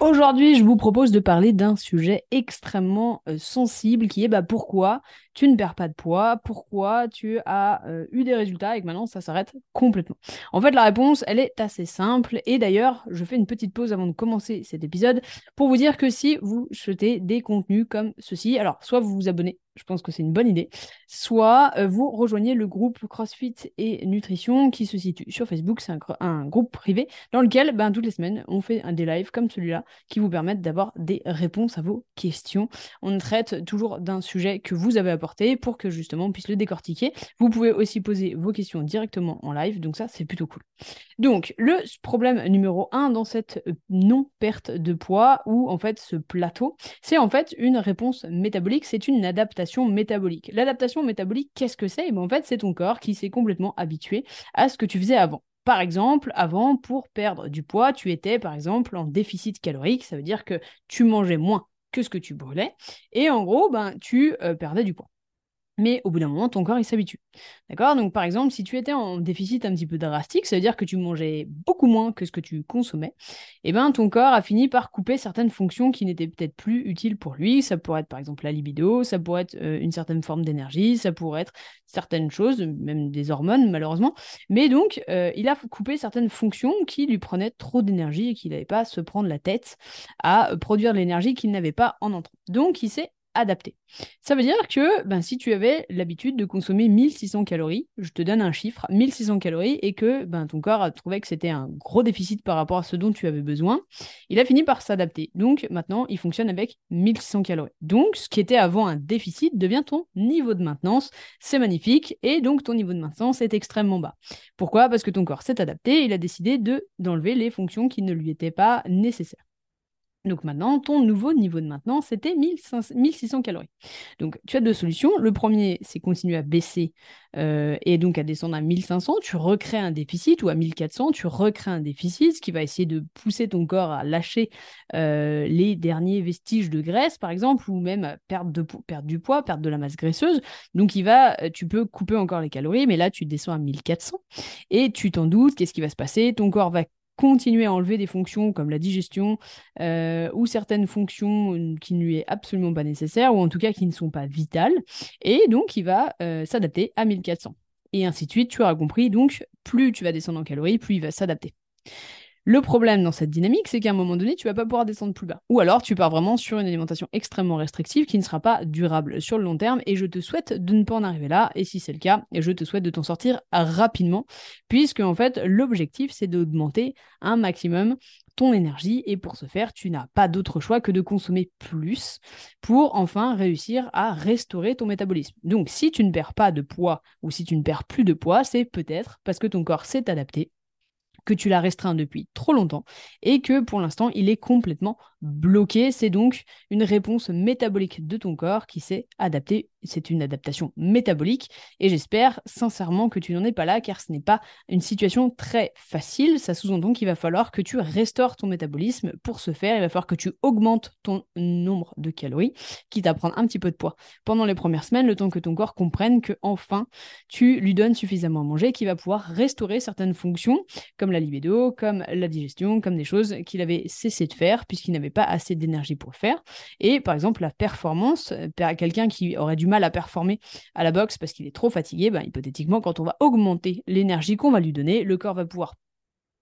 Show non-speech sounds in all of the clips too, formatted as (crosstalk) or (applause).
Aujourd'hui, je vous propose de parler d'un sujet extrêmement euh, sensible qui est bah, pourquoi tu ne perds pas de poids, pourquoi tu as euh, eu des résultats et que maintenant ça s'arrête complètement. En fait, la réponse, elle est assez simple et d'ailleurs, je fais une petite pause avant de commencer cet épisode pour vous dire que si vous souhaitez des contenus comme ceci, alors soit vous vous abonnez je pense que c'est une bonne idée. Soit euh, vous rejoignez le groupe CrossFit et Nutrition qui se situe sur Facebook. C'est un, groupe privé dans lequel, ben, toutes les semaines, on fait un, des lives comme celui-là qui vous permettent d'avoir des réponses à vos questions. On traite toujours d'un sujet que vous avez apporté pour que justement on puisse le décortiquer. Vous pouvez aussi poser vos questions directement en live. Donc ça, c'est plutôt cool. Donc, le problème numéro un dans cette euh, non-perte de poids ou en fait ce plateau, c'est en fait une réponse métabolique, c'est une adaptation métabolique. L'adaptation métabolique, qu'est-ce que c'est? Eh ben, En fait, c'est ton corps qui s'est complètement habitué à ce que tu faisais avant. Par exemple, avant, pour perdre du poids, tu étais par exemple en déficit calorique, ça veut dire que tu mangeais moins que ce que tu brûlais, et en gros, ben, tu euh, perdais du poids mais au bout d'un moment, ton corps, il s'habitue. D'accord? Donc, par exemple, si tu étais en déficit un petit peu drastique, ça veut dire que tu mangeais beaucoup moins que ce que tu consommais, eh ben, ton corps a fini par couper certaines fonctions qui n'étaient peut-être plus utiles pour lui. Ça pourrait être, par exemple, la libido, ça pourrait être euh, une certaine forme d'énergie, ça pourrait être certaines choses, même des hormones, malheureusement. Mais donc, euh, il a coupé certaines fonctions qui lui prenaient trop d'énergie et qu'il n'avait pas à se prendre la tête à produire de l'énergie qu'il n'avait pas en entrant. Donc, il s'est adapté. Ça veut dire que ben, si tu avais l'habitude de consommer 1600 calories, je te donne un chiffre, 1600 calories, et que ben, ton corps a trouvé que c'était un gros déficit par rapport à ce dont tu avais besoin, il a fini par s'adapter. Donc maintenant, il fonctionne avec 1600 calories. Donc ce qui était avant un déficit devient ton niveau de maintenance. C'est magnifique, et donc ton niveau de maintenance est extrêmement bas. Pourquoi? Parce que ton corps s'est adapté, il a décidé de d'enlever les fonctions qui ne lui étaient pas nécessaires. Donc maintenant, ton nouveau niveau de maintenance, c'était 1600 calories. Donc tu as deux solutions. Le premier, c'est continuer à baisser euh, et donc à descendre à 1500. Tu recrées un déficit ou à 1400, tu recrées un déficit, ce qui va essayer de pousser ton corps à lâcher euh, les derniers vestiges de graisse, par exemple, ou même perdre, de, perdre du poids, perdre de la masse graisseuse. Donc il va, euh, tu peux couper encore les calories, mais là tu descends à 1400 et tu t'en doutes, qu'est-ce qui va se passer? Ton corps va continuer à enlever des fonctions comme la digestion euh, ou certaines fonctions euh, qui ne lui est absolument pas nécessaire ou en tout cas qui ne sont pas vitales. Et donc, il va euh, s'adapter à 1400. Et ainsi de suite, tu auras compris. Donc, plus tu vas descendre en calories, plus il va s'adapter. Le problème dans cette dynamique, c'est qu'à un moment donné, tu vas pas pouvoir descendre plus bas. Ou alors, tu pars vraiment sur une alimentation extrêmement restrictive qui ne sera pas durable sur le long terme. Et je te souhaite de ne pas en arriver là. Et si c'est le cas, je te souhaite de t'en sortir rapidement, puisque en fait, l'objectif, c'est d'augmenter un maximum ton énergie. Et pour ce faire, tu n'as pas d'autre choix que de consommer plus pour enfin réussir à restaurer ton métabolisme. Donc, si tu ne perds pas de poids ou si tu ne perds plus de poids, c'est peut-être parce que ton corps s'est adapté que tu l'as restreint depuis trop longtemps et que pour l'instant il est complètement bloqué. C'est donc une réponse métabolique de ton corps qui s'est adaptée. C'est une adaptation métabolique et j'espère sincèrement que tu n'en es pas là car ce n'est pas une situation très facile. Ça sous-entend qu'il va falloir que tu restaures ton métabolisme. Pour ce faire, il va falloir que tu augmentes ton nombre de calories, quitte à prendre un petit peu de poids pendant les premières semaines, le temps que ton corps comprenne que enfin tu lui donnes suffisamment à manger, qu'il va pouvoir restaurer certaines fonctions comme la libido, comme la digestion, comme des choses qu'il avait cessé de faire puisqu'il n'avait pas assez d'énergie pour faire. Et par exemple, la performance, euh, quelqu'un qui aurait du mal à performer à la boxe parce qu'il est trop fatigué, ben, hypothétiquement, quand on va augmenter l'énergie qu'on va lui donner, le corps va pouvoir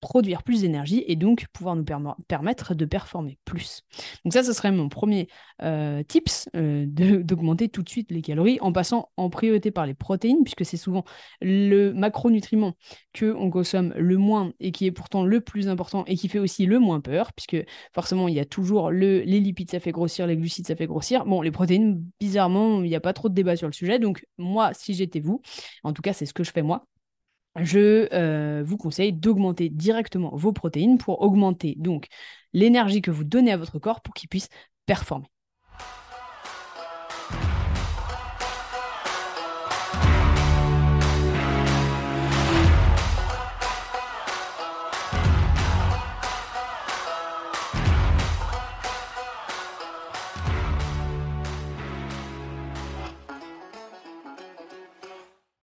produire plus d'énergie et donc pouvoir nous permettre de performer plus. Donc ça, ce serait mon premier euh, tips, euh, (laughs) d'augmenter tout de suite les calories en passant en priorité par les protéines, puisque c'est souvent le macronutriment qu'on consomme le moins et qui est pourtant le plus important et qui fait aussi le moins peur, puisque forcément, il y a toujours le, les lipides, ça fait grossir, les glucides, ça fait grossir. Bon, les protéines, bizarrement, il n'y a pas trop de débat sur le sujet. Donc moi, si j'étais vous, en tout cas, c'est ce que je fais moi, je euh, vous conseille d'augmenter directement vos protéines pour augmenter donc l'énergie que vous donnez à votre corps pour qu'il puisse performer.